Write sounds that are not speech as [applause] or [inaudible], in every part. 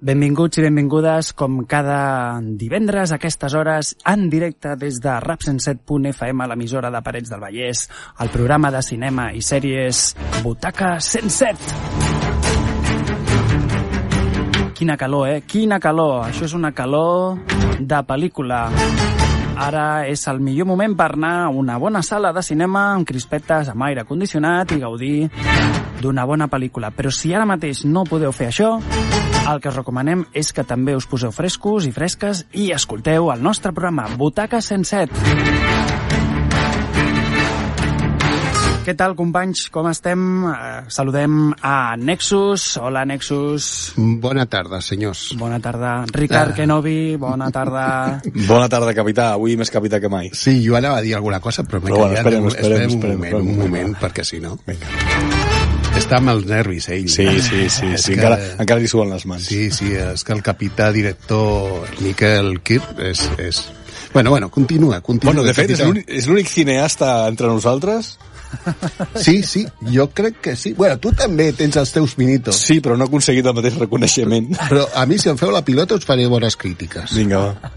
Benvinguts i benvingudes, com cada divendres a aquestes hores, en directe des de Rap107.fm, l'emissora de Parets del Vallès, el programa de cinema i sèries Butaca 107. Quina calor, eh? Quina calor! Això és una calor de pel·lícula. Ara és el millor moment per anar a una bona sala de cinema amb crispetes, amb aire condicionat i gaudir d'una bona pel·lícula. Però si ara mateix no podeu fer això, el que us recomanem és que també us poseu frescos i fresques i escolteu el nostre programa Butaca 107. Què tal, companys? Com estem? Eh, saludem a Nexus. Hola, Nexus. Bona tarda, senyors. Bona tarda. Ricard Ah. Kenobi, bona tarda. [laughs] Bona tarda, capità. Avui més capità que mai. Sí, jo anava a dir alguna cosa, però m'he callat. esperem, esperem, un esperem, moment, esperem, un esperem. moment, perquè si no... Vinga. Està amb els nervis, ell. Sí, sí, sí. Sí. que- Encara, encara li suen les mans. Sí, sí, és que el capità director Miquel Kirk és... és... Bueno, bueno, continua, continua. Bueno, de fet, és capità. l'únic- és l'únic cineasta entre nosaltres? Sí, sí, jo crec que sí. Bueno, tu també tens els teus minitos. Sí, però no ha aconseguit el mateix reconeixement. Però a mi, si em feu la pilota, us faré bones crítiques. Vinga, va.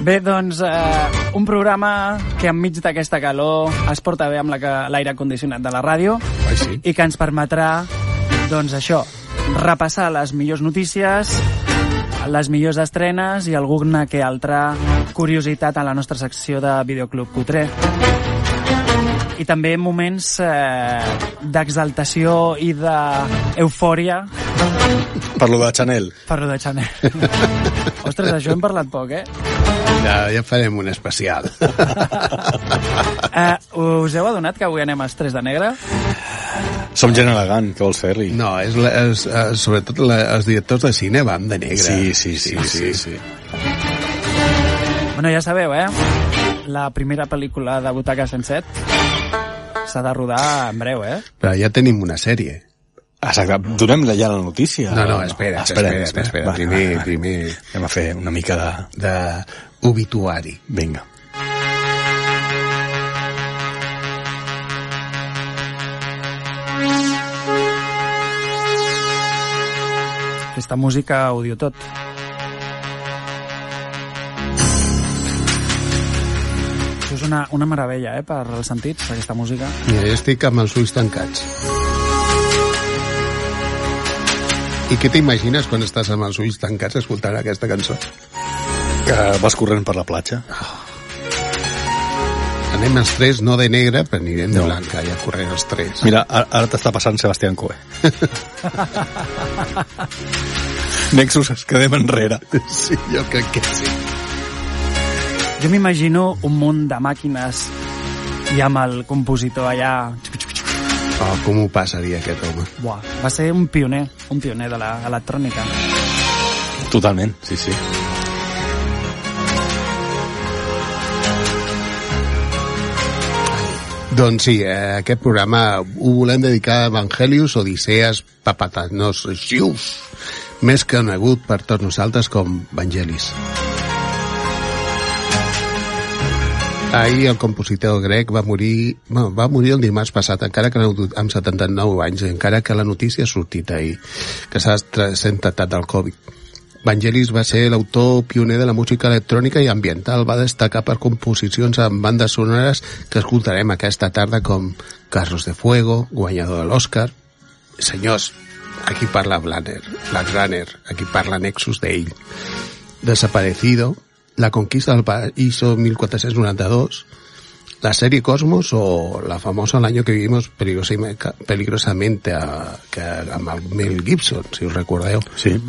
Bé, doncs, eh, un programa que enmig d'aquesta calor es porta bé amb la l'aire condicionat de la ràdio Ai, sí. i que ens permetrà, doncs això, repassar les millors notícies, les millors estrenes i alguna que altra curiositat a la nostra secció de Videoclub Cutré. I també moments eh, d'exaltació i d'eufòria Per lo de Chanel. per lo de Chanel. [laughs] Ostres, això hem parlat poc, eh? Ja, ja farem un especial. [laughs] eh? Us heu adonat que avui anem als 3 de negre? Som gent elegant, què vols fer-li? No, és, la, és eh, sobretot la, els directors de cine van de negre. Sí, sí, sí, sí, sí. Bueno, ja sabeu, eh? La primera pel·lícula de Butaca 107 s'ha de rodar en breu, eh? Però ja tenim una sèrie. Exacte, donem-la ja la notícia. No, no, espera, espera, espera, espera. Va, Primer, va, va. primer Anem a fer una mica de... de obituari. Vinga. Aquesta música ho diu tot. Això és una, una meravella, eh, per als sentits, aquesta música. Mira, jo estic amb els ulls tancats. I què t'imagines quan estàs amb els ulls tancats escoltant aquesta cançó? Que vas corrent per la platja. Anem els tres, no de negre, però anirem de No. blanca, ja corrent els tres. Mira, ara, ara t'està passant Sebastián Coe. [laughs] Nexus, es quedem enrere. Sí, jo crec que sí. Jo m'imagino un munt de màquines i amb el compositor allà... Oh, com ho passaria aquest home? Buah, va ser un pioner, un pioner de l'electrònica. Totalment, sí, sí. Doncs sí, eh, aquest programa ho volem dedicar a Evangelius Odiseas Papatanos Xius, més conegut per tots nosaltres com Vangelis. Ahir el compositor grec va morir, bueno, va morir el dimarts passat, encara que amb 79 anys, encara que la notícia ha sortit ahir, que s'ha tractat del Covid. Vangelis va ser l'autor pioner de la música electrònica i ambiental. Va destacar per composicions amb bandes sonores que escoltarem aquesta tarda com Carros de Fuego, guanyador de l'Oscar. Senyors, aquí parla Blaner, Runner, aquí parla Nexus d'ell. Desaparecido, La conquista del paraíso 1492, la serie Cosmos o la famosa El año que vivimos peligrosamente, peligrosamente a, el Mel Gibson, si us recordeu. Sí.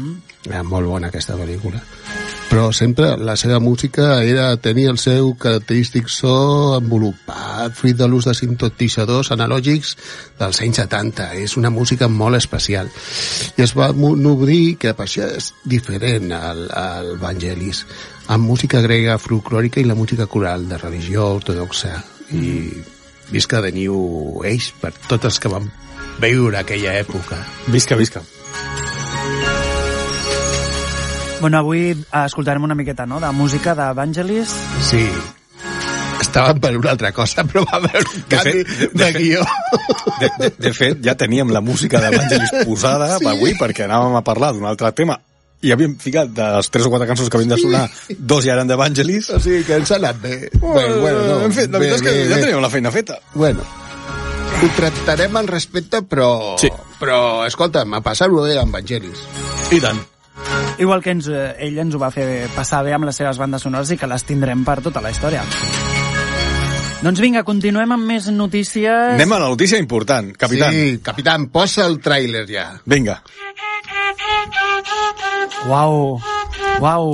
Era molt bona aquesta pel·lícula. Però sempre la seva música era tenir el seu característic so envolupat, fruit de l'ús de sintetitzadors analògics dels anys 70. És una música molt especial. I es va nodrir, que per això és diferent al, al Vangelis, amb música grega folclòrica i la música coral de religió ortodoxa. I visca de New Age per tots els que van viure aquella època. Visca, visca. Bueno, avui eh, escoltarem una miqueta, no?, de música d'Evangelis. Sí. Estàvem per una altra cosa, però va haver un canvi de, fet- de, de fet- guió. De, de, de fet, ja teníem la música d'Evangelis posada Sí. sí. avui perquè anàvem a parlar d'un altre tema i havíem ficat de les 3 o 4 cançons que havien de sonar, dos ja eren d'Evangelis. O sigui que ens ha anat bé. Bueno, bueno, no, en fet, la bé, veritat és que bé, ja bé. teníem la feina feta. Bueno, ho tractarem al respecte, però... Sí. Però, escolta'm, a passar-ho bé amb Evangelis. I tant. Igual que ens, eh, ell ens ho va fer passar bé amb les seves bandes sonores i que les tindrem per tota la història. Doncs vinga, continuem amb més notícies. Anem a la notícia important, capitán. Sí, capitán, posa el tràiler ja. Vinga. Uau, uau,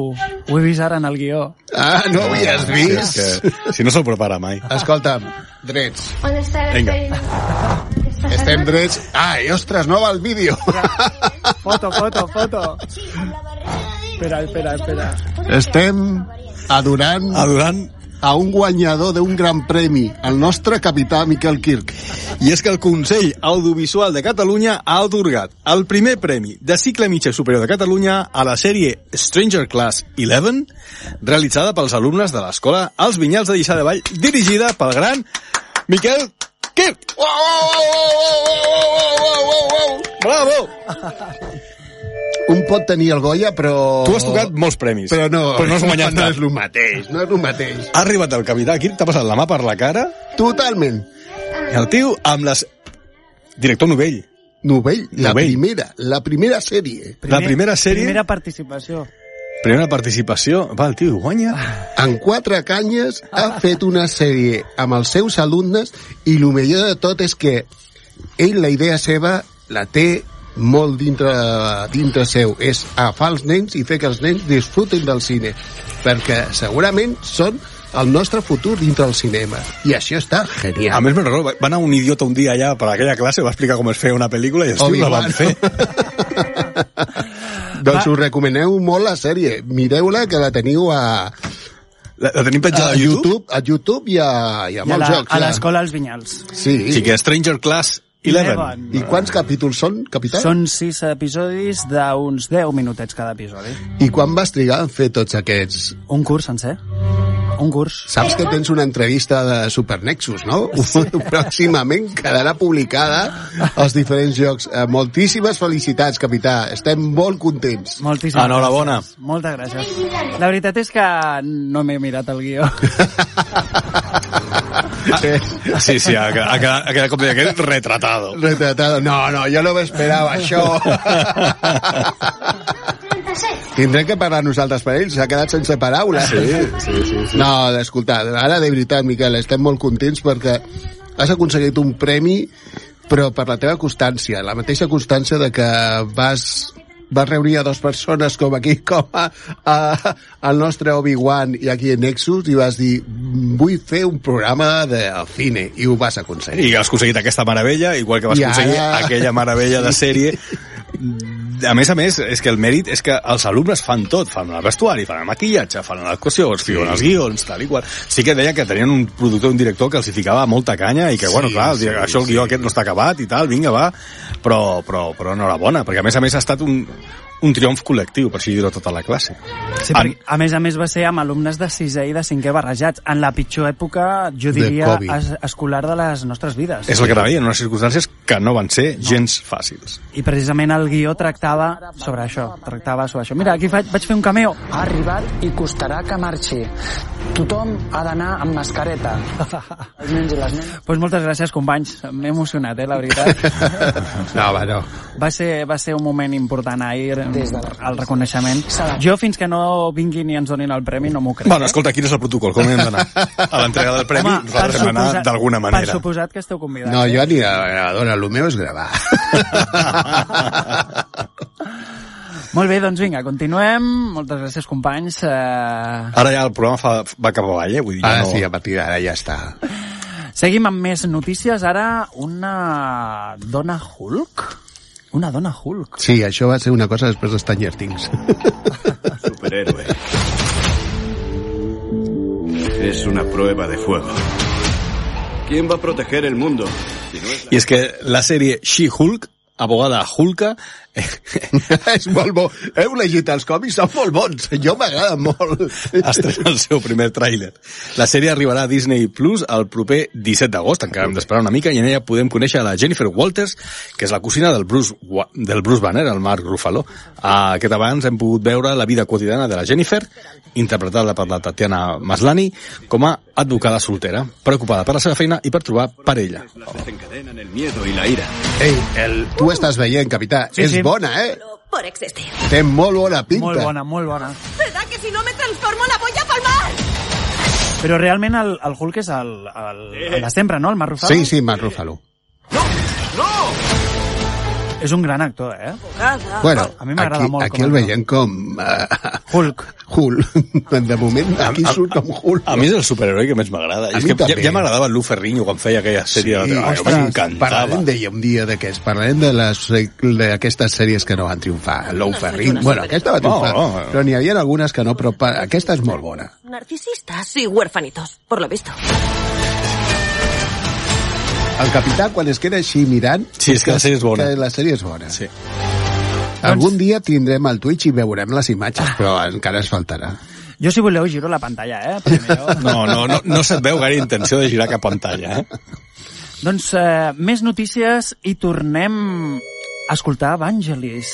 ho he vist ara en el guió. Ah, no ho havies Sí, vist? és que, si no se'l prepara mai. Escolta'm, drets. On està el Vinga. Estem drets... Ai, ostres, no va el vídeo. Foto, foto, foto. Espera, espera, espera. Estem adorant Adorant a un guanyador d'un gran premi, el nostre capità Miquel Kirk. I és que el Consell Audiovisual de Catalunya ha atorgat el primer premi de cicle mitjà superior de Catalunya a la sèrie Stranger Class 11, realitzada pels alumnes de l'escola Els Vinyals de Lliçà de Vall, dirigida pel gran Miquel Kirk. Bravo! Un pot tenir el Goya, però... Tu has tocat molts premis, Però no, però no has guanyat no cap. és el mateix, no és el mateix. Ha arribat el capità Kirk, t'ha passat la mà per la cara, Totalment. i el tio amb les... Director novell. Novell, la Novell. primera, la primera sèrie. La primera sèrie- Primera participació. Primera participació. Va, el tio guanya. En quatre canyes ha fet una sèrie amb els seus alumnes i el millor de tot és que ell la idea seva la té molt dintre, dintre seu. És agafar els nens i fer que els nens disfrutin del cine. Perquè segurament són el nostre futur dintre del cinema. I això està A genial. més, me'n recordo, va anar un idiota un dia allà per aquella classe, va explicar com es feia una pel·lícula i els tios la van fer. [laughs] doncs us recomaneu molt la sèrie. Mireu-la, que la teniu a, La, la tenim a penjada a YouTube? YouTube, a YouTube i a, i a I a molts la- jocs. a ja. l'escola als Vinyals. Sí. Sí, que Stranger Class 11. Eleven. I quants capítols són, capità? Són sis episodis d'uns 10 minutets cada episodi. I quan vas trigar en fer tots aquests? Un curs sencer. Un curs. Saps que tens una entrevista de Supernexus, no? [laughs] Pròximament quedarà publicada als diferents jocs. Eh, moltíssimes felicitats, capità. Estem molt contents. Moltíssimes Enhorabona. gràcies. Moltes gràcies. La veritat és que no m'he mirat el guió. [laughs] Eh, Sí, sí, ha, ha, quedat, ha quedat com deia aquest retratado. Retratado. No, no, jo no m'esperava això. 37. Tindrem que parlar nosaltres per ells. S'ha quedat sense paraules. Sí, sí, sí. sí. No, escolta, ara de veritat, Miquel, estem molt contents perquè has aconseguit un premi però per la teva constància, la mateixa constància de que vas vas reunir a dues persones com aquí, com a, a, el nostre Obi-Wan i aquí en Nexus, i vas dir vull fer un programa de cine, i ho vas aconseguir. I has aconseguit aquesta meravella, igual que vas I aconseguir ara- aquella meravella de [laughs] sèrie. A més a més, és que el mèrit és que els alumnes fan tot, fan el vestuari, fan el maquillatge, fan l'actuació, escriuen els guions, tal i qual. Sí que deia que tenien un productor, un director que els hi ficava molta canya i que, bueno, clar, sí, això el guió aquest no està acabat i tal, vinga, va, però, però, però enhorabona, perquè a més a més ha estat un, un triomf col·lectiu, per així dir-ho, tota la classe. Sí, En- perquè, a més a més va ser amb alumnes de sisè i de cinquè barrejats, en la pitjor època, jo De diria, Covid. es, escolar de les nostres vides. És el que anava a dir, en unes circumstàncies que no van ser gens fàcils. I precisament el guió tractava sobre això, tractava sobre això. Mira, aquí faig, vaig fer un cameo. Ha arribat i costarà que marxi. Tothom ha d'anar amb mascareta. [laughs] Els nens i les nenes. pues moltes gràcies, companys. M'he emocionat, eh, la veritat. [laughs] No, va, no. Va ser, va ser un moment important ahir, Des de la- el reconeixement. Jo, fins que no vinguin i ens donin el premi, no m'ho crec. Bueno, escolta, quin és el protocol? Com hem d'anar? A l'entrega del premi, Home, nosaltres per hem d'anar d'alguna Per manera. suposat que esteu convidats. No, eh? jo aniré a la gravadora, el meu és gravar. [laughs] Molt bé, doncs vinga, continuem. Moltes gràcies, companys. Eh, Ara ja el programa fa, va cap avall, eh? Vull dir, ja Ara no... sí, a partir d'ara ja està. seguim amb més notícies. Ara, una dona Hulk? Una dona Hulk. Sí, això va ser una cosa després de Stranger Things. [laughs] Superhéroe. Es una prueba de fuego. ¿Quién va a proteger el mundo? Si no es la- que la sèrie She-Hulk, abogada Hulka, és molt bo. Heu llegit els còmics, són molt bons. Jo m'agrada molt. estrena el seu primer tràiler. La sèrie arribarà a Disney Plus el proper 17 d'agost, encara hem d'esperar una mica, i en ella podem conèixer la Jennifer Walters, que és la cosina del Bruce, del Bruce Banner, el Mark Ruffalo. Ah, Aquest abans hem pogut veure la vida quotidiana de la Jennifer, interpretada per la Tatiana Maslany, com a advocada soltera, preocupada per la seva feina i per trobar parella. Desencadenan el miedo y la ira. Ei, el, tu estàs veient, capità. Sí, és sí. Bona, eh? Por existir. Té molt bona pinta. Molt bona, molt bona. ¿Verdad que si no me transformo la voy a palmar? Però realment el, el Hulk és el, el, el de sempre, no? El Mark Ruffalo? Sí, sí, Mark Ruffalo. És un gran actor, eh? Bueno, A mi m'agrada aquí, molt aquí el a veiem com... Uh, Hulk. Hulk. [laughs] De moment, aquí surt com Hulk. A mi és el superheroi que més m'agrada. A És mi que ja, també. ja m'agradava el Lou Ferrigno quan feia aquella sèrie. Sí, ostres, M'encantava. Parlarem d'ella un dia d'aquests. Parlarem de les d'aquestes sèries que no van triomfar. Lou Ferrigno. Bueno, aquesta va triomfar. No, no. Però n'hi havia algunes que no, però pa- aquesta és molt bona. Narcisistas y huérfanitos, por lo visto. El capità, quan es queda així mirant... Sí, és que la sèrie és bona. Que la sèrie és bona. Sí. Algun dia tindrem el Twitch i veurem les imatges, però encara es faltarà. Jo, si voleu, giro la pantalla, eh? [laughs] Jo... No, no, no, no se't veu gaire intenció de girar cap pantalla, eh? Doncs eh, més notícies i tornem a escoltar Evangelis.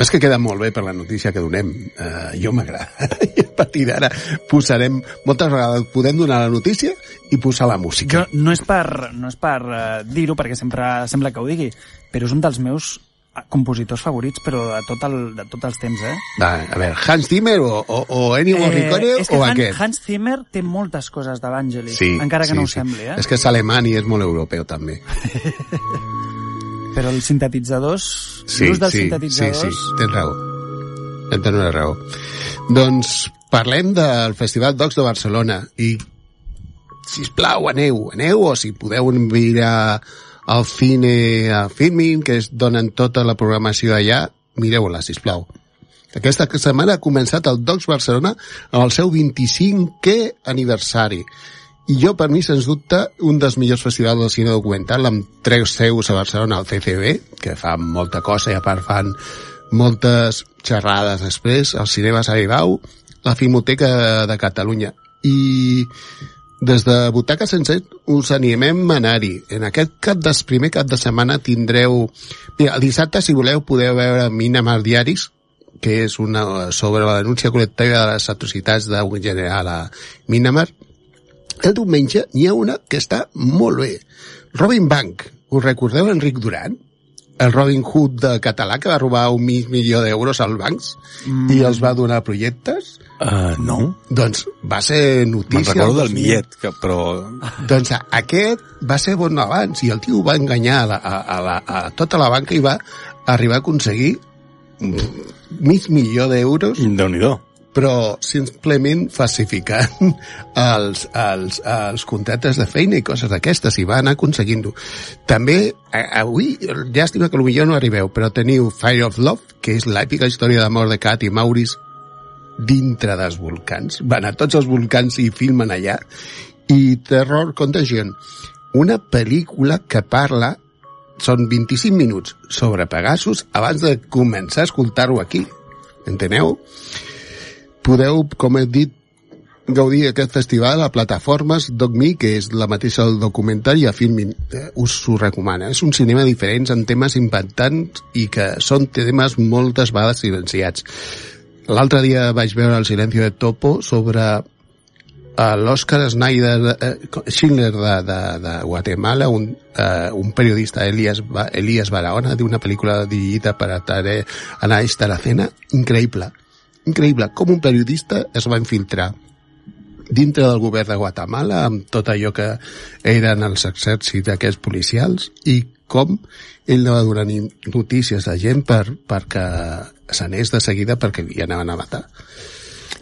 És que queda molt bé per la notícia que donem. Uh, jo m'agrada. [laughs] I a partir d'ara posarem... Moltes vegades podem donar la notícia i posar la música. Jo no és per, no és per uh, dir-ho, perquè sempre sembla que ho digui, però és un dels meus eh, compositors favorits, però de, tot el, de tots els temps, eh? Va, a veure, Hans Zimmer o, o, o Ennio Morricone que o Han, aquest? Hans Zimmer té moltes coses d'Evangelis, encara que no ho sembli, eh? És que és alemany i és molt europeu, també. [laughs] Però els sintetitzadors, Sí, l'ús dels sí, sí, sintetitzadors... sí, tens raó. Tens una raó. Doncs parlem del Festival Docs de Barcelona i sisplau, aneu, aneu, o si podeu mirar al cine a Filmin, que es donen tota la programació allà, mireu-la, sisplau. Aquesta setmana ha començat el Docs Barcelona amb el seu 25è aniversari. I jo, per mi, sens dubte, un dels millors festivals del cine documental amb tres seus a Barcelona, el CCB, que fa molta cosa i a part fan moltes xerrades després, el Cinema Saribau, la Filmoteca de Catalunya. I des de Butaca Sense us animem a anar-hi. En aquest cap de, primer cap de setmana tindreu... Mira, el dissabte, si voleu, podeu veure Minamar Diaris, que és una, sobre la denúncia col·lectiva de les atrocitats d'un general a Minamar. El diumenge n'hi ha una que està molt bé. Robin Bank. Us recordeu Enric Duran? El Robin Hood de català que va robar un mig milió d'euros als bancs mm. i els va donar projectes? Uh, no. Doncs va ser Me'n notícia... recordo el del 2000. millet, que, però... Doncs aquest va ser bon abans i el tio va enganyar a, la, a, a, la, a tota la banca i va arribar a aconseguir mm, mig milió d'euros déu nhi però simplement falsificant [laughs] els, els, els contractes de feina i coses d'aquestes, i va anar aconseguint-ho. També, avui, llàstima que potser no arribeu, però teniu Fire of Love, que és l'èpica història d'amor de Cat i Maurice dintre dels volcans. Van a tots els volcans i filmen allà. I Terror Contagion, una pel·lícula que parla són 25 minuts sobre Pegasus abans de començar a escoltar-ho aquí. Enteneu? Podeu, com he dit, gaudir aquest festival a plataformes DocMe, que és la mateixa del documental, i a Filmin. Eh, us ho recomana. És un cinema diferent en temes impactants i que són temes moltes vegades silenciats. L'altre dia vaig veure el silencio de Topo sobre eh, l'Òscar Snyder eh, Schindler de, de, de Guatemala, un, eh, un periodista, Elias, Elias Barahona, d'una pel·lícula dirigida per Atare Anais Taracena, increïble. Increïble com un periodista es va infiltrar dintre del govern de Guatemala amb tot allò que eren els exèrcits d'aquests policials i com ell no va donar notícies a gent per, perquè s'anés de seguida perquè li anaven a matar.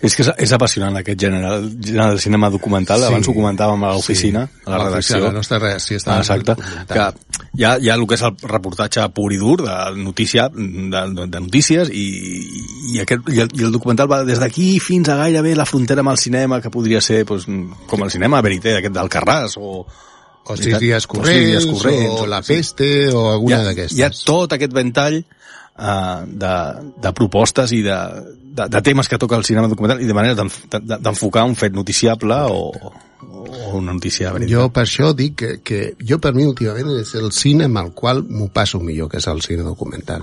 És que és, és apassionant aquest gènere, el gènere del cinema documental. Sí. Sí. Abans ho comentàvem a l'oficina, Sí. a la A redacció. la nostra redacció està Ah, Exacte. Que hi ha, hi ha el que és el reportatge pur i dur de notícia, de, de, notícies i, i, aquest, i, el, i el documental va des d'aquí fins a gairebé la frontera amb el cinema, que podria ser pues, com el cinema verité, aquest d'Alcarràs o... O sis dies o sis dies corrents, corrents, o la sí. peste, o hi alguna d'aquestes. hi ha tot aquest ventall uh, de, de propostes i de, de, de temes que toca el cinema documental i de manera d'enf- de- d'enfocar un fet noticiable o, o una notícia Jo verídica. per això dic que, que jo per mi últimament és el cine amb el qual m'ho passo millor, que és el cine documental.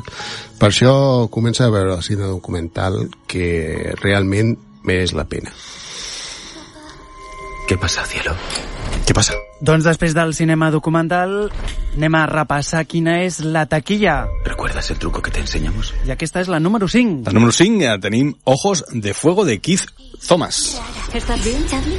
Per això començo a veure el cine documental que realment mereix la pena. ¿Qué pasa, cielo? Què passa? Doncs després del cinema documental anem a repassar quina és la taquilla. ¿Recuerdas el truco que te enseñamos? I aquesta és la número 5. El número 5 eh, tenim Ojos de Fuego de Keith Thomas. ¿Estás bien, Charlie?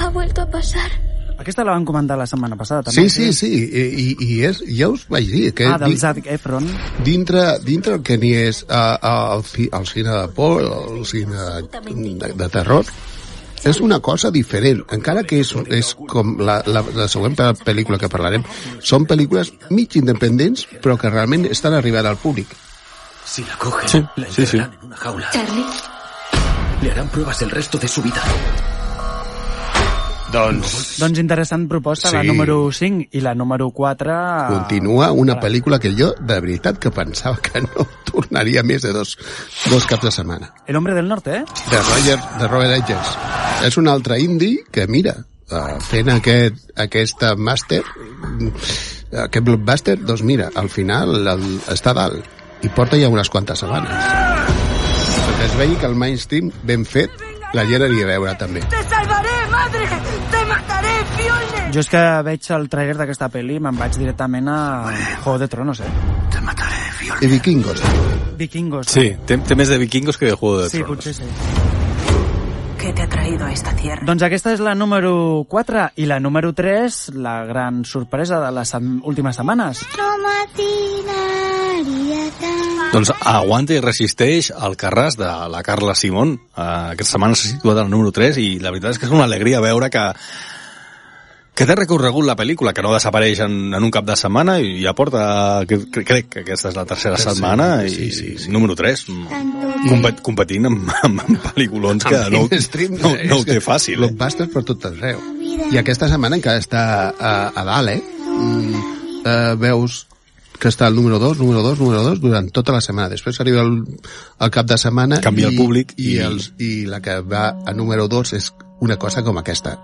Ha vuelto a pasar. Aquesta la van comentar la setmana passada, també. Sí, sí, sí, i, i, i és, ja us vaig dir que Ah, del di- Zac Efron. dintre, dintre el que n'hi és uh, el, fi- el cine de por, el cine de, de, de terror, és una cosa diferent, encara que és, és com la, la, la següent pe- pel·lícula que parlarem, són pel·lícules mig independents, però que realment estan arribant al públic. Si la cogen, Sí, la sí, sí. encerrarán en una jaula. Charlie. Le harán pruebas el resto de su vida. Doncs Doncs interessant proposta, la Sí. número 5 i la número 4... continua una pel·lícula que jo, de veritat, que pensava que no [laughs] tornaria més de dos, dos caps de setmana. El hombre del norte, eh? de Roger, de Robert Edgers. És un altre indie que, mira, uh, fent aquest, aquesta màster, mm, aquest blockbuster, doncs mira, al final el, està dalt i porta ja unes quantes setmanes. Que es vegi que el mainstream ben fet la gent aniria a veure també. ¡Te salvaré, madre! ¡Te mataré, Fione! Jo és que veig el trailer d'aquesta pel·li i me'n vaig directament a Juego de Tronos, eh? Te mataré, Fiona. I vikingos. Vikingos. Sí, té, té més de vikingos que de Juego de Sí, Tronos. potser sí. ¿Qué te ha traído a esta tierra? Doncs aquesta és la número 4 i la número 3, la gran sorpresa de les últimes setmanes. Doncs aguanta i resisteix el Carràs de la Carla Simón. Uh, aquesta setmana s'ha situat al número 3 i la veritat és que és una alegria veure que que té recorregut la pel·lícula, que no desapareix en, en un cap de setmana i ja porta, que, que, crec que aquesta és la tercera Tercera, setmana i sí, sí, sí. número 3 compet, competint amb, amb, amb pel·lículons que no, no, no ho té fàcil. Eh? Blockbusters per tot arreu. I aquesta setmana encara està a, a dalt, eh? Mm, eh, veus que està el número 2, número 2, número 2 durant tota la setmana. Després arriba el, el cap de setmana Canvia el i, públic i, i- els, i la que va a número 2 és una cosa com aquesta.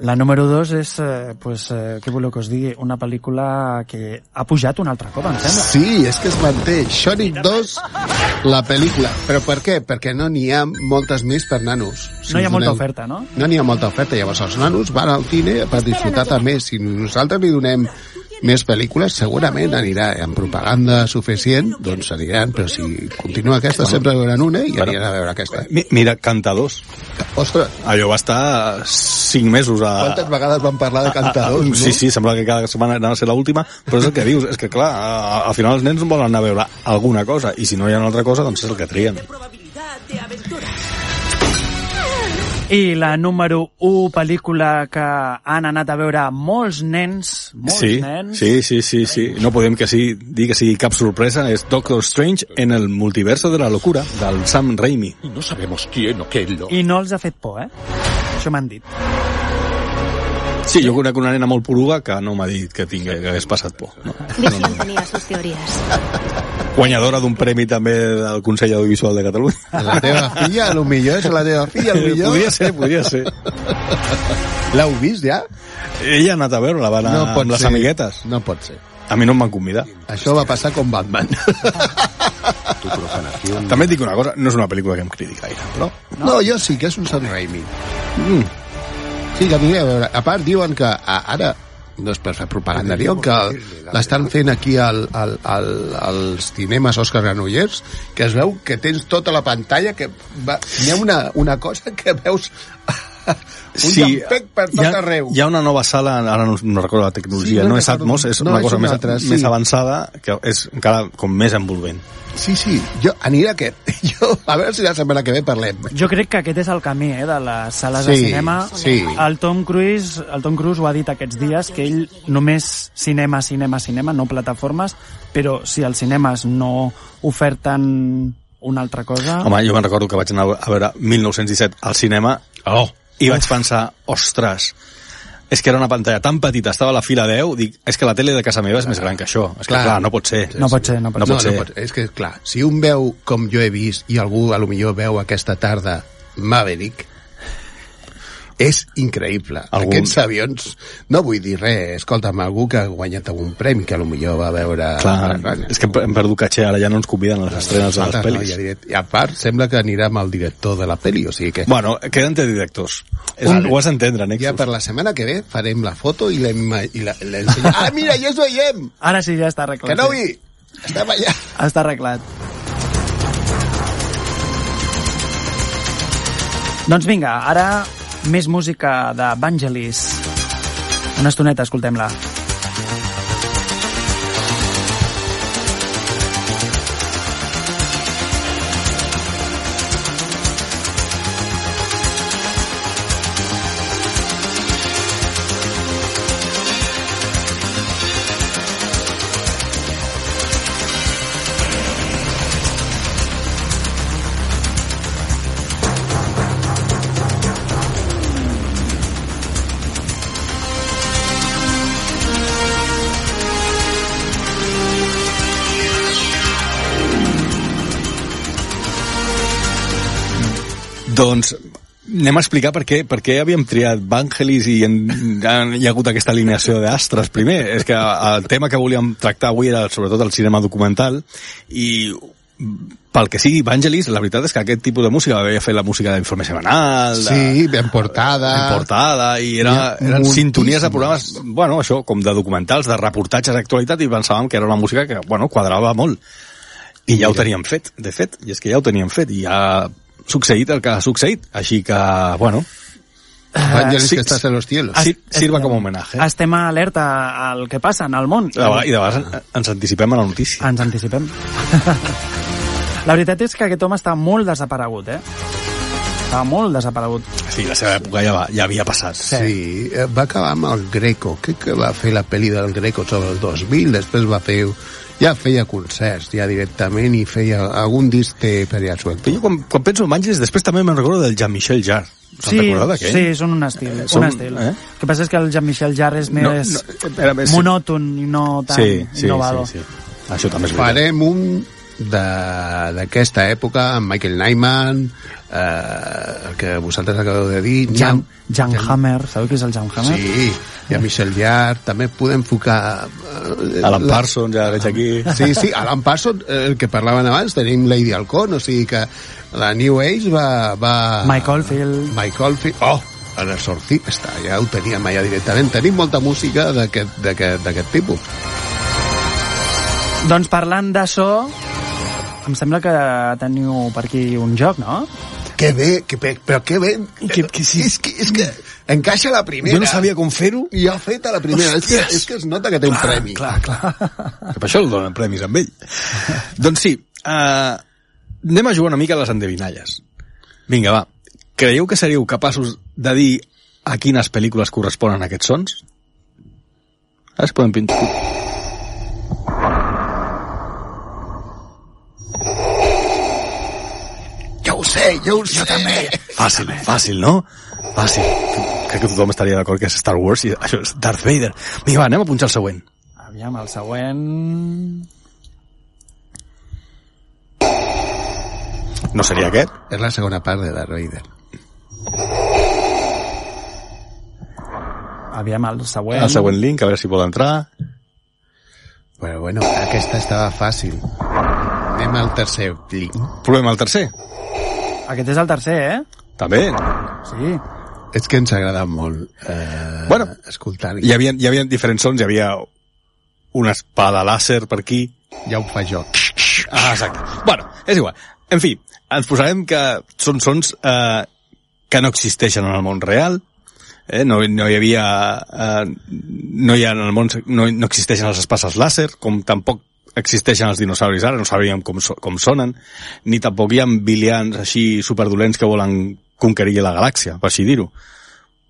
La número 2 és, eh, pues, eh, què voleu que us digui, una pel·lícula que ha pujat un altre cop, em sembla. Sí, és que es manté. Sonic 2, la pel·lícula. Però per què? Perquè no n'hi ha moltes més per nanos. Si No hi ha molta doneu- oferta, no? No n'hi ha molta oferta. Llavors els nanos van al cine per disfrutar també. Si nosaltres li donem més pel·lícules, segurament anirà amb propaganda suficient, doncs aniran, però si continua aquesta, sempre veuran una i aniran a veure aquesta. Mi- Mira, Cantadors. Ostres, Allò va estar 5 mesos a... quantes vegades van parlar de cantadors, no? Sí, sí, sembla que cada setmana anava a ser l'última, però és el que dius, és que clar, a- al final els nens volen anar a veure alguna cosa, i si no hi ha una altra cosa, doncs és el que trien. I la número 1 pel·lícula que han anat a veure molts nens, molts Sí, nens, sí, sí, sí, sí. No podem que sí, dir que sigui cap sorpresa, és Doctor Strange en el multiverso de la locura, del Sam Raimi. Y no sabemos quién o qué lo... i no els ha fet por, eh? Això m'han dit. Sí, jo conec una nena molt poruga que no m'ha dit que, tingui, que hagués passat por. No. Virgin tenía sus teorías. Guanyadora d'un premi també del Consell Audiovisual de Catalunya. La teva filla, a lo millor és la teva filla, a lo millor. Podria ser, podria ser. L'heu vist ja? Ella ha anat a veure-la, va anar No amb les ser. amiguetes. No pot ser. A mi no em van convidar. Això va passar com Batman. Tu profanación... També et dic una cosa, no és una pel·lícula que em cridi gaire, però... No, jo sí que és un Sam Raimi. Mm. Sí, que a veure. A part, diuen que a, ara, no és per fer propaganda, diuen que l'estan fent aquí al, al, al, als cinemes Òscar Granollers, que es veu que tens tota la pantalla, que va, hi ha una, una cosa que veus [laughs] un llampec per tot hi ha, arreu. Hi ha una nova sala, ara no, no recordo la tecnologia, Sí, no no, és. Atmos, és No, una és cosa una més, altra, sí. més avançada, que és encara com més envolvent. Sí, sí, jo aniré a aquest. [laughs] Jo, a veure si la setmana que ve parlem. Jo crec que aquest és el camí eh, de les sales Sí, de cinema. sí. El Tom Cruise, el Tom Cruise ho ha dit aquests dies, que ell només cinema, cinema, cinema, no plataformes, però si els cinemes no oferten una altra cosa... Home, jo me'n recordo que vaig anar a veure 1917 al cinema Oh, i vaig pensar, ostres, És que era una pantalla tan petita, estava a la fila 10, dic, és que la tele de casa meva és més gran que això. És que, clar, Clar. clar no pot ser. No pot ser, no pot No ser. pot ser. No pot, és que, clar, si un veu, com jo he vist, i algú a lo millor veu aquesta tarda Maverick, és increïble. Algun-. Aquests avions, no vull dir res, escolta'm, algú que ha guanyat algun premi, que a lo millor va veure... Clar, és que hem perdut caché, ara ja no ens conviden a les estrenes de les Nosaltres, no, pel·lis. ja I a part, sembla que anirà amb el director de la pel·li, o sigui que... Bueno, queden entre directors. És, Un- Ho has d'entendre, Ja Nexus. per la setmana que ve farem la foto i l'em- i la- l'ensenyem. Ah, mira, ja ens veiem! Ara sí, ja està arreglat. Que no vi! Estem allà! Està arreglat. Doncs vinga, ara més música de Vangelis. Una estoneta, escoltem-la. Doncs anem a explicar per què, per què havíem triat Vangelis i en, en, hi ha hagut aquesta alineació d'astres primer. És que el tema que volíem tractar avui era sobretot el cinema documental i pel que sigui Vangelis, la veritat és que aquest tipus de música va fer la música d'informe semanal, de, Sí, ben portada. en portada i era, eren sintonies de programes, bueno, això, com de documentals, de reportatges d'actualitat i pensàvem que era una música que, bueno, quadrava molt. I ja ho teníem fet, de fet, i és que ja ho teníem fet i ja succeït el que ha succeït, així que, bueno, Vangelis sí, que estàs en los cielos. sí, sirva com a homenatge. Estem alerta al que passa en el món. De vegades- I de vegades ens anticipem a la notícia. Ens anticipem. [laughs] La veritat és que aquest home està molt desaparegut, eh? Està molt desaparegut. Sí, la seva època ja, va, ja havia passat. Sí, eh, va acabar amb el Greco. Crec que va fer la pel·li del Greco sobre el 2000, després va fer... Ja feia concerts, ja directament, i feia algun disc que per allà suelto. Jo quan, quan penso en Vangelis, després també me'n recordo del Jean-Michel Jarre. Sí, sí, són un estil. Eh, un són- estil. eh? El que passa és que el Jean-Michel Jarre és No, més no, era més- monòton i no tan Sí, sí, innovador. sí, sí. Això també és veritat. Farem un d'aquesta època, amb Michael Nyman, eh, el que vosaltres acabeu de dir. Jan, ha- Jan Hammer, sabeu qui és el Jan Hammer? Sí, i a Michel Yard, també podem focar... eh, Alan la- Parsons, ja veig aquí. Sí, sí, Alan Parsons, eh, el que parlaven abans, tenim Lady Halcón, o sigui que la New Age va... va... Mike Oldfield. Mike Oldfield, oh, l'exorcista, ja ho teníem allà directament. Tenim molta música d'aquest tipus. Doncs parlant d'això, em sembla que teniu per aquí un joc, no? Que bé, que bé, però que bé. Que- que sí. És que, és que encaixa la primera. Jo no sabia com fer-ho. I ha fet a la primera. És que, Hòsties. és que es nota que té un premi. Clar, clar. Que per això el donen premis amb ell. [laughs] doncs sí, uh, anem a jugar una mica a les endevinalles. Vinga, va. Creieu que seríeu capaços de dir a quines pel·lícules corresponen aquests sons? Ara es poden pintar. Jo ho sé, jo ho sé. Jo també. Fàcil, fàcil, no? Fàcil. Crec que tothom estaria d'acord que és Star Wars i això és Darth Vader. Vinga, va, anem a punxar el següent. Aviam, el següent... No seria aquest? És la segona part de Darth Vader. Aviam, el següent... El següent link, a veure si vol entrar. Bueno, bueno, aquesta estava fàcil. Anem al tercer link. Provem el tercer. Aquest és el tercer, eh? També. Sí. És que ens agrada molt eh, Bueno, escoltar. Hi havia, hi havia diferents sons, hi havia una espada làser per aquí. Ja ho fa jo. Ah, exacte. Bueno, és igual. En fi, ens posarem que són sons eh, que no existeixen en el món real, eh? no, no hi havia... Eh, no hi ha en el món... No, no existeixen les espases làser, com tampoc existeixen els dinosauris ara, no sabíem com, so, com sonen, ni tampoc hi ha bilians així superdolents que volen conquerir la galàxia, per així dir-ho.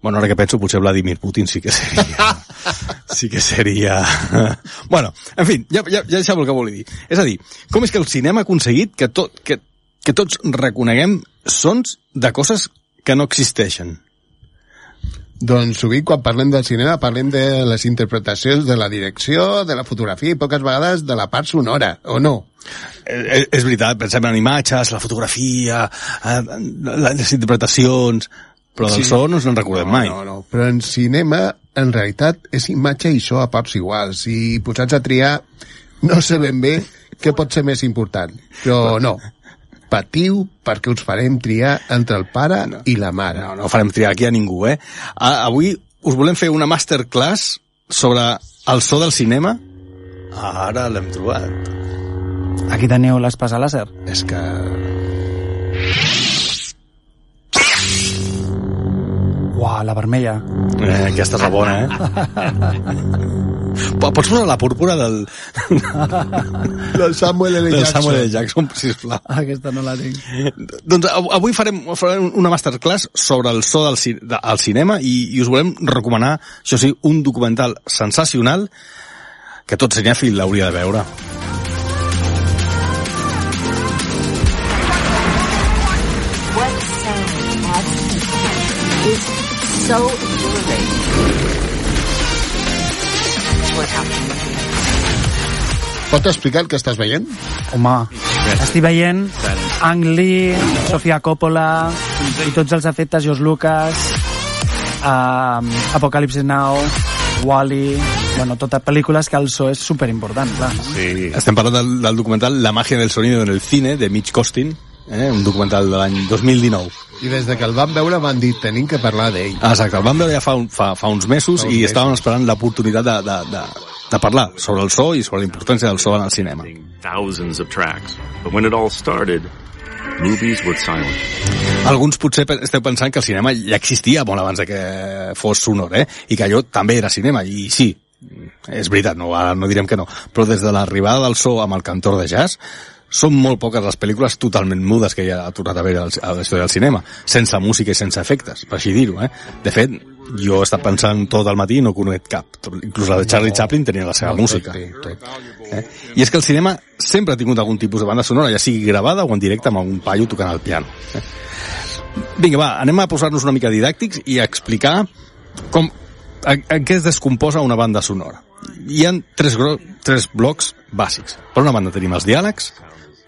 Bueno, ara que penso, potser Vladimir Putin sí que seria... [laughs] sí que seria... [laughs] bueno, en fi, ja, ja, ja sabeu el que vol dir. És a dir, com és que el cinema ha aconseguit que, tot, que, que tots reconeguem sons de coses que no existeixen? Doncs sovint quan parlem del cinema parlem de les interpretacions de la direcció, de la fotografia i poques vegades de la part sonora, o no? Eh, és veritat, pensem en imatges, la fotografia, eh, les interpretacions, però del Sí. so no ens en recordem mai. No, no, però en cinema, en realitat, és imatge i so a parts iguals. I posats a triar, no sé ben bé què pot ser més important. Però no, patiu perquè us farem triar entre el pare no. i la mare. No, no farem triar aquí a ningú, eh? A, avui us volem fer una masterclass sobre el so del cinema. Ara l'hem trobat. Aquí teniu l'espasa làser. És que... La vermella. Eh, aquesta és la bona, eh? [laughs] Po- Pots posar la púrpura del, El Samuel L. del Jackson. Samuel L. Jackson, sisplau. Aquesta no la tinc. Doncs av- avui farem, farem una masterclass sobre el so del, ci- de, al cinema i, i us volem recomanar, això sí, un documental sensacional que tot cinèfil l'hauria de veure. So exhilarating. It's what happened. Pot explicar el que estàs veient? Home, estic veient Ang Lee, Sofia Coppola i tots els efectes, George Lucas, um, Apocalypse Now, Wall-E, bueno, totes pel·lícules que el so és superimportant, clar. No? Sí. Estem parlant del, del documental La magia del sonido en el cine, de Mitch Costin, eh? un documental de l'any 2019. I des de que el van veure van dir tenim que parlar d'ell. Exacte, el vam veure ja fa, un, fa, fa uns mesos Fa uns i mesos. estàvem esperant l'oportunitat de, de, de, de parlar sobre el so i sobre la importància del so en el cinema. Thousands of tracks. But when it all started, movies were silent. Alguns potser esteu pensant que el cinema ja existia molt abans de que fos sonor, eh? I que allò també era cinema, i sí, és veritat, no, ara no direm que no, però des de l'arribada del so amb el cantor de jazz, són molt poques les pel·lícules totalment mudes que hi ha tornat a veure a la història del cinema, sense música i sense efectes, per així dir-ho, eh? De fet, jo he estat pensant tot el matí i no conec cap. Inclús la de Charlie Chaplin tenia la seva música. Tot, tot. Eh? I és que el cinema sempre ha tingut algun tipus de banda sonora, ja sigui gravada o en directe amb algun paio tocant el piano. Eh? Vinga, va, anem a posar-nos una mica didàctics i a explicar com, en, en què es descomposa una banda sonora. Hi han tres, tres blocs bàsics. Per una banda tenim els diàlegs,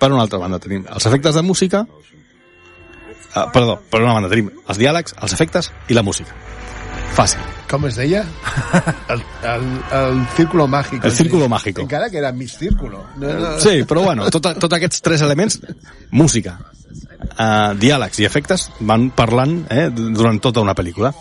per una altra banda tenim els efectes de música, uh, perdó, per una banda tenim els diàlegs, els efectes i la música. Fàcil. Com es deia? [laughs] El, el, el círculo mágico. El círculo mágico. Encara que era mig círculo. No, no. Sí, però bueno, tots tot aquests tres elements, música, uh, diàlegs i efectes, van parlant eh, durant tota una pel·lícula.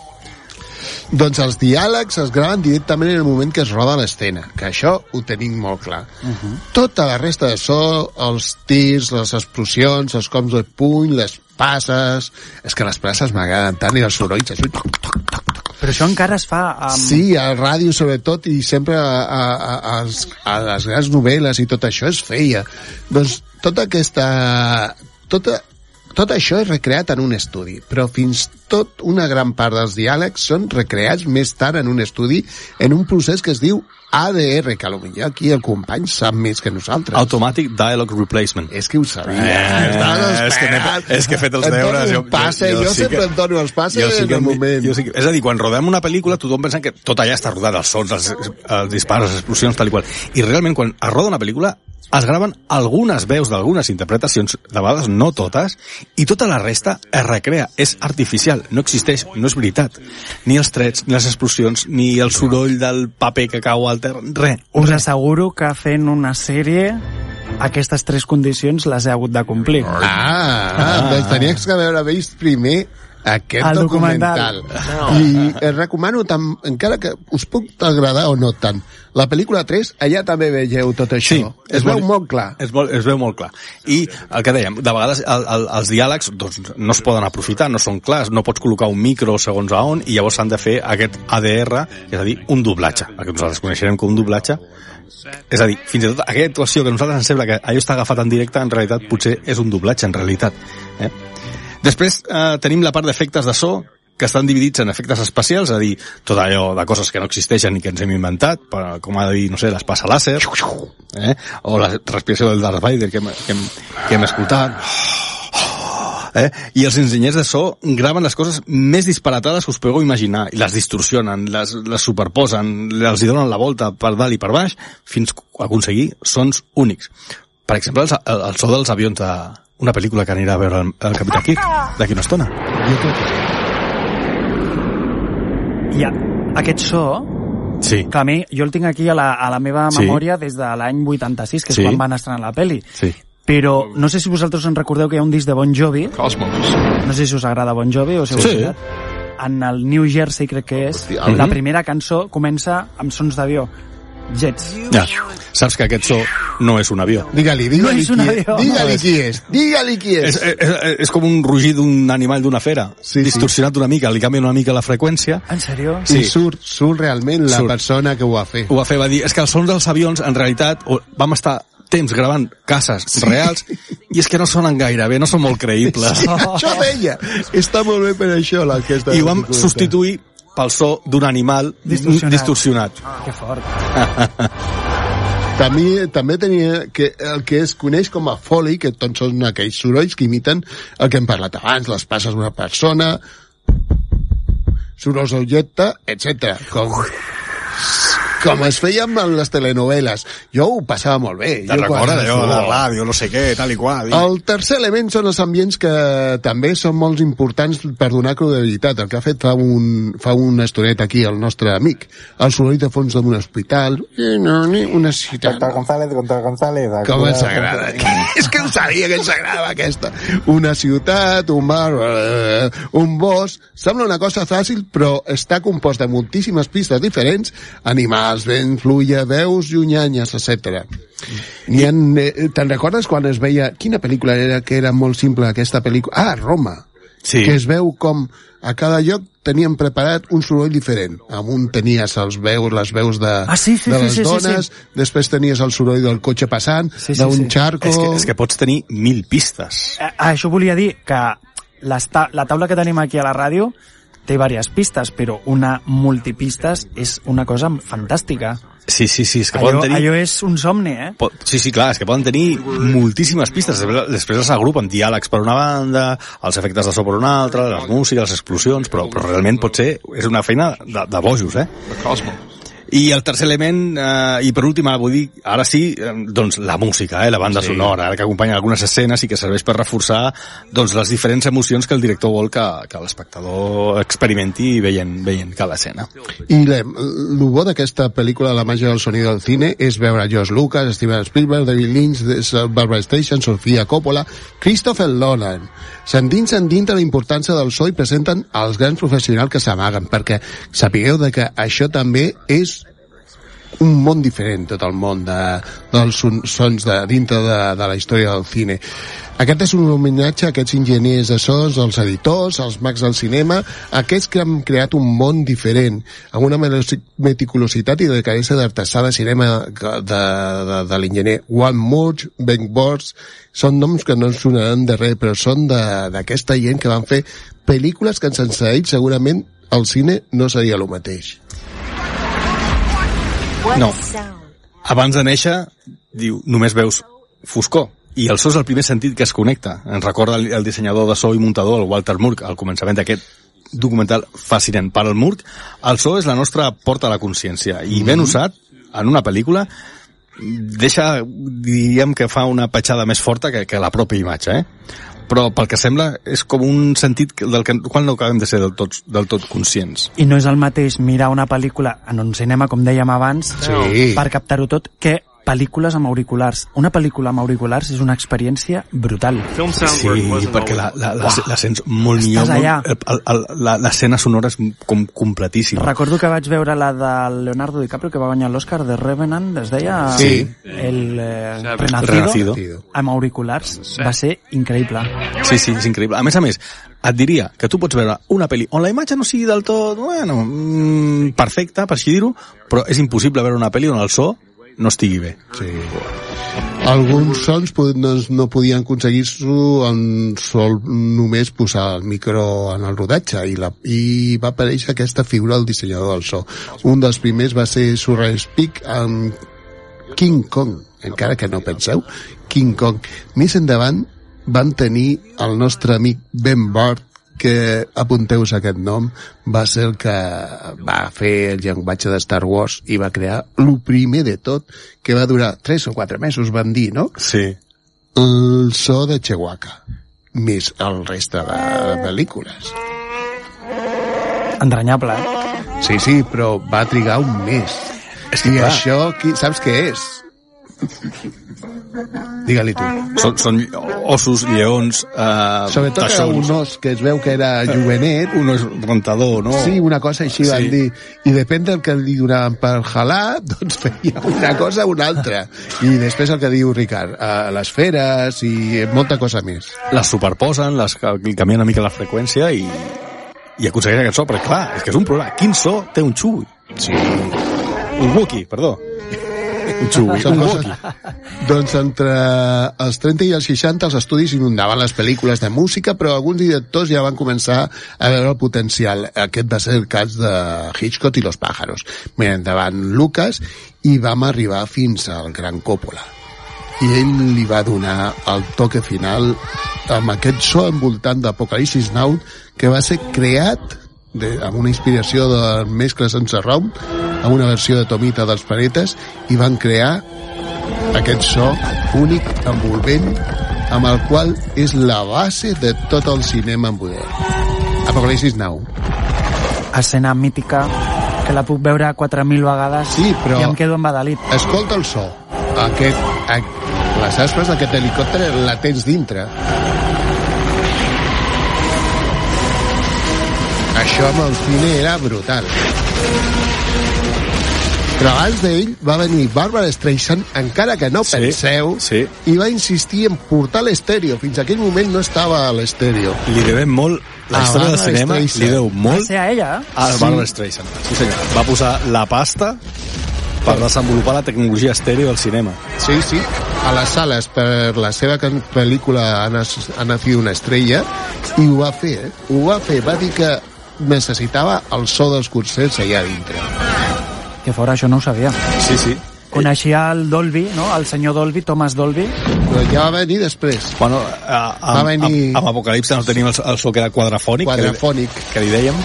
Doncs els diàlegs es graven directament en el moment que es roda l'escena, que això ho tenim molt clar. Uh -huh. Tota la resta de so, els tirs, les explosions, els cops de puny, les passes... És que les passes m'agraden tant i els sorolls, això... Toc, toc, toc. Però això encara es fa amb... Sí, a ràdio sobretot i sempre a, a, a, als- a les grans novel·les i tot això es feia. Doncs tota aquesta... Tota, tot això és recreat en un estudi, però fins tot una gran part dels diàlegs són recreats més tard en un estudi en un procés que es diu ADR, que potser aquí el company sap més que nosaltres. Automatic Dialogue Replacement. És que ho sabia. Eh, Estava és que és que he fet els Et deures, jo- jo- passe, jo jo, sí sempre que- et dono els passes Jo sí en que, el moment. jo sí que, és a dir, quan rodem una pel·lícula tothom pensa que tot allà està rodat, els sons, els, els dispars, les explosions, tal i qual. I realment quan es roda una pel·lícula es graven algunes veus d'algunes interpretacions, de vegades no totes, i tota la resta es recrea, és artificial, no existeix, no és veritat. Ni els trets, ni les explosions, ni el soroll del paper que cau al terra, res. Us asseguro que fent una sèrie aquestes tres condicions les he hagut de complir. Ah, ah, doncs tenies que haver vist primer aquest El documental. documental. I et recomano, tant, encara que us puc agradar o no tant, la pel·lícula 3, allà també veieu tot això. Sí, es veu molt clar. Es, molt, es veu molt clar. I el que dèiem, de vegades el, el, els diàlegs doncs, no es poden aprofitar, no són clars, no pots col·locar un micro segons a on, i llavors s'han de fer aquest ADR, és a dir, un doblatge, el que nosaltres coneixerem com un doblatge. És a dir, fins i tot aquella actuació que a nosaltres ens sembla que allò està agafat en directe, en realitat potser és un doblatge, en realitat. Eh? Després eh, tenim la part d'efectes de so, que estan dividits en efectes especials, és a dir, tot allò de coses que no existeixen i que ens hem inventat, per, com ha de dir, no sé, l'espasa làser, eh? o la respiració del Darth Vader que hem, que hem, que hem escoltat. Eh? I els enginyers de so graven les coses més disparatades que us podeu imaginar, i les distorsionen, les, les superposen, els hi donen la volta per dalt i per baix, fins a aconseguir sons únics. Per exemple, el, el so dels avions de una pel·lícula que anirà a veure el, el Capità Kirk d'aquí una estona. Jo crec que sí. I a, aquest so, Sí. que a mi, jo el tinc aquí a la, a la meva Sí. memòria des de l'any 86, que és Sí. quan van estrenar la peli. Sí. Però no sé si vosaltres en recordeu que hi ha un disc de Bon Jovi, Cosmos. no sé si us agrada Bon Jovi o si Sí. escoltat. En el New Jersey, crec que és, la primera cançó comença amb sons d'avió. Jets. Ja. Saps que aquest so no és un avió. Digue-li, No digue-li un qui, avió. digue qui és. Digue-li qui És, és. és, és, és com un rugir d'un animal d'una fera, Sí, sí. distorsionat una mica, li canvien una mica la freqüència. En sèrio? Sí. I surt, surt realment la Surt. persona que ho va fer. Ho va fer, va dir, és que els sons dels avions, en realitat, o- vam estar temps gravant cases reals i és que no sonen gaire bé, no són molt creïbles. Sí, això deia. Està molt bé per això, l'enquesta. I ho vam substituir pel so d'un animal Distorsionat. distorsionat. Que fort. [laughs] També, també tenia que el que es coneix com a foley, que tots són aquells sorolls que imiten el que hem parlat abans, les passes d'una persona, sorolls d'objecte, etc. Com, com es feia amb les telenovel·les. Jo ho passava molt bé. Te'n recordes allò, la ràdio, no sé què, tal i qual. I... El tercer element són els ambients que també són molt importants per donar credibilitat. El que ha fet fa, un, fa una estoneta aquí el nostre amic. El soroll de fons d'un hospital, no, ni una ciutat. Doctor González, doctor González. Com ens agrada. [laughs] És que ho sabia que ens agrada aquesta. Una ciutat, un bar, eh, un bosc... Sembla una cosa fàcil, però està compost de moltíssimes pistes diferents, animals, vent, fluia, veus, llunyanyes, etc. Ha... eh, Te'n recordes quan es veia... Quina pel·lícula era que era molt simple aquesta pel·lícula? Ah, Roma. Sí. Que es veu com a cada lloc tenien preparat un soroll diferent. Amb un tenies els veus, les veus de, Ah, sí, sí, de sí, les sí, sí, dones, sí. després tenies el soroll del cotxe passant, Sí, sí, d'un sí. xarco... És que, és que pots tenir mil pistes. Eh, ah, això volia dir que ta la taula que tenim aquí a la ràdio té diverses pistes, però una multipistes és una cosa fantàstica. Sí, sí, sí, és que Allò, poden tenir... allò és un somni, eh? Po- Sí, sí, clar, és que poden tenir moltíssimes pistes. Després, després les agrupen diàlegs per una banda, els efectes de so per una altra, les músiques, les explosions, però, però realment pot ser... És una feina de, de bojos, eh? I el tercer element, eh, i per últim, ara vull dir, ara sí, eh, doncs la música, eh, la banda sí. sonora, ara que acompanya algunes escenes i que serveix per reforçar doncs, les diferents emocions que el director vol que, que l'espectador experimenti veient, veient cada escena. I el bo d'aquesta pel·lícula La màgia del sonido del cine és veure George Lucas, Steven Spielberg, David Lynch, Barbara Station, Sofia Coppola, Christopher Nolan. S'endinsen dintre la importància del so i presenten els grans professionals que s'amaguen, perquè sapigueu de que això també és un món diferent, tot el món de, dels son- sons de, dintre de, de la història del cine. Aquest és un homenatge a aquests enginyers de sons, els editors, els mags del cinema, aquests que han creat un món diferent, amb una meticulositat i delicadesa d'artesà de cinema de, de, de l'enginyer Juan Murch, Ben Bors, són noms que no ens sonaran de res, però són d'aquesta gent que van fer pel·lícules que sense ells segurament el cine no seria el mateix. No. Abans de néixer, diu, només veus foscor. I el so és el primer sentit que es connecta. Ens recorda el, el dissenyador de so i muntador, el Walter Murk, al començament d'aquest documental fascinant. Per al Murk, el so és la nostra porta a la consciència. I ben usat, en una pel·lícula, deixa, diríem que fa una petjada més forta que, que la pròpia imatge, eh? Però pel que sembla és com un sentit del que, qual no acabem de ser del tot, del tot conscients. I no és el mateix mirar una pel·lícula en un cinema, com dèiem abans, Sí. per captar-ho tot, que pel·lícules amb auriculars. Una pel·lícula amb auriculars és una experiència brutal. Sí, perquè la, la, la, la sents molt Estàs millor. allà. Molt, el, el, la- l'escena sonora és com completíssima. Recordo que vaig veure la de Leonardo DiCaprio, que va guanyar l'Oscar de Revenant, es deia Sí. el eh, Renacido. Renacido, Renacido. amb auriculars. Va ser increïble. Sí, sí, és increïble. A més a més, et diria que tu pots veure una pel·li on la imatge no sigui del tot, bueno, mm, perfecta, per així dir-ho, però és impossible veure una pel·li on el so no estigui bé. Sí. Alguns sons pod- no, podien aconseguir-s'ho en sol només posar el micro en el rodatge i, la, i va aparèixer aquesta figura del dissenyador del so. Un dels primers va ser Surreal Speak amb King Kong, encara que no penseu, King Kong. Més endavant van tenir el nostre amic Ben Bart, que apunteu-vos aquest nom, va ser el que va fer el llenguatge de Star Wars i va crear el primer de tot, que va durar 3 o 4 mesos, van dir, no? Sí. El so de Chewbacca, més el reste de pel·lícules. Entranyable, eh? Sí, sí, però va trigar un mes. És que I clar. això, qui, saps què és? [laughs] Digue-li tu. Són, són ossos, lleons... Eh, Sobretot era taxons, un os que es veu que era jovenet, un os rentador, no? Sí, una cosa així Sí. van dir. I depèn del que li donaven per jalar, [laughs] doncs feia una cosa o una altra. I després el que diu Ricard, eh, les feres i molta cosa més. Les superposen, les canvien una mica la freqüència i, i aconsegueixen aquest so, perquè clar, és que és un problema. Quin so té un xui? Sí. Un Wookie, perdó. Un Són un. Doncs entre els 30 i els 60 els estudis inundaven les pel·lícules de música, però alguns directors ja van començar a veure el potencial. Aquest va ser el cas de Hitchcock i Los Pájaros. Més endavant Lucas i vam arribar fins al Gran Coppola. I ell li va donar el toque final amb aquest so envoltant d'Apocalipsis Now que va ser creat de, amb una inspiració de mescles sense rom amb una versió de Tomita dels Planetes i van crear aquest so únic, envolvent, amb el qual és la base de tot el cinema modern. Apocalipsis Now. Escena mítica que la puc veure 4.000 vegades Sí, però- i em quedo embadalit. Escolta el so. Aquest, a, les aspes d'aquest helicòpter la tens dintre. Això amb el cine era brutal. Però abans d'ell va venir Barbara Streisand, encara que no Sí, penseu, sí. i va insistir en portar l'estèreo. Fins aquell moment no estava a l'estèreo. Li devem molt, la història del cinema Streisand. li deu Va molt ser a ella, eh? a Sí. Barbara Streisand. Sí, senyor. Va posar la pasta per desenvolupar la tecnologia estèreo al cinema. Sí, sí, a les sales per la seva pel·lícula ha, ha nacido una estrella i ho va fer, eh? Ho va fer, va dir que necessitava el so dels concerts allà dintre. Que fora, això no ho sabia. Sí, sí. Coneixia el Dolby, no? El senyor Dolby, Thomas Dolby. Però ja va venir després, Bueno, a, a, Va venir- amb, amb Apocalipse no tenim el, el so que era quadrafònic, quadrafònic. Que, li, que li dèiem,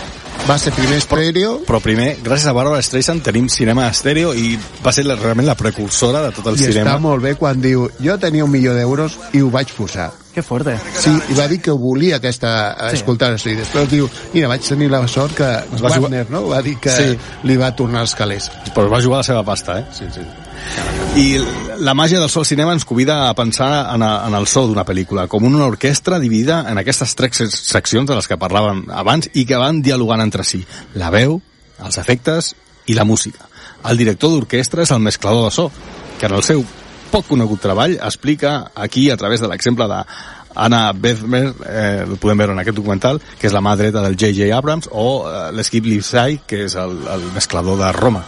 Va ser primer estèreo però primer, gràcies a Barbara Streisand, tenim cinema estèreo i va ser la, realment la precursora de tot el i cinema. està molt bé quan diu jo tenia un milió d'euros i ho vaig posar. Que fuerte. Sí, i va dir que volia aquesta, Sí. escoltar això, i després diu, mira, vaig tenir la sort que va jugar- Wagner, no?, va dir que Sí. li va tornar els calés. Però va jugar la seva pasta, eh? Sí, sí. I la màgia del so al cinema ens convida a pensar en, a, en el so d'una pel·lícula, com una orquestra dividida en aquestes tres sec- seccions de les que parlàvem abans i que van dialogant entre si. La veu, els efectes i la música. El director d'orquestra és el mesclador de so, que en el seu poc conegut treball explica aquí, a través de l'exemple de Anna Bethmer, eh, el podem veure en aquest documental, que és la mà dreta del J.J. Abrams, o eh, l'Skip Livesay, que és el, el mesclador de Roma.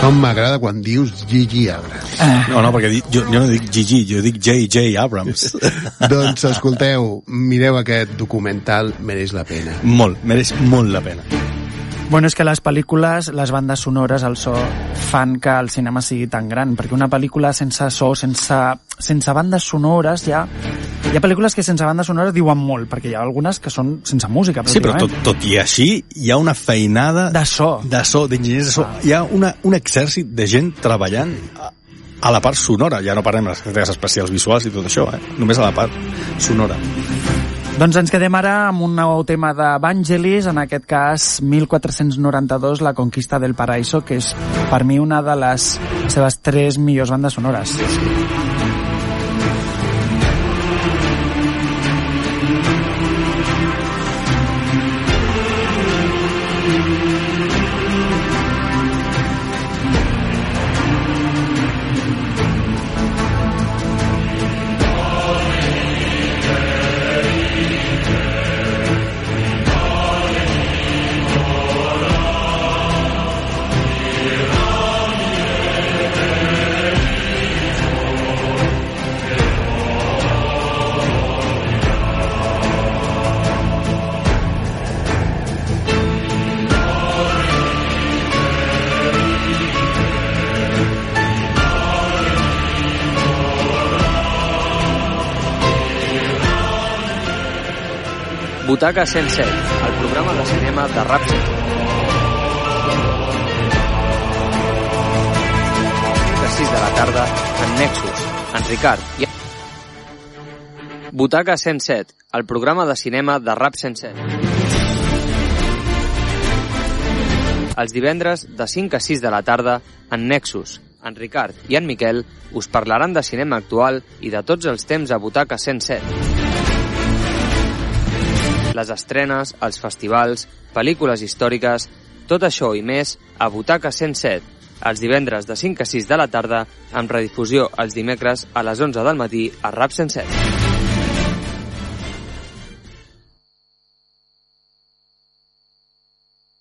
Com m'agrada quan dius Gigi Abrams. No, no, perquè jo, jo no dic Gigi, jo dic J.J. Abrams. [laughs] doncs escolteu, mireu aquest documental, mereix la pena. molt, mereix molt la pena. Bueno, és que les pel·lícules, les bandes sonores, el so, fan que el cinema sigui tan gran, perquè una pel·lícula sense so, sense, sense bandes sonores, ja... Hi ha pel·lícules que sense bandes sonores diuen molt, perquè hi ha algunes que són sense música, Sí, però tot, tot i així hi ha una feinada De so. de so, d'enginyers de so. Hi ha una, un exèrcit de gent treballant a, a la part sonora. Ja no parlem de les efectes especials visuals i tot això, eh? Només a la part sonora. Doncs ens quedem ara amb un nou tema de Vangelis, en aquest cas 1492, La conquista del paraíso, que és per mi una de les seves tres millors bandes sonores. Butaca 107, el programa de cinema de 107. De 6 de la tarda, en Nexus, en Ricard i... Butaca 107, el programa de cinema de Rap 107. Els divendres, de 5 a 6 de la tarda, en Nexus, en Ricard i en Miquel us parlaran de cinema actual i de tots els temps a Butaca 107 les estrenes, els festivals, pel·lícules històriques, tot això i més a Butaca 107, els divendres de 5 a 6 de la tarda, amb redifusió els dimecres a les 11 del matí a RAP 107.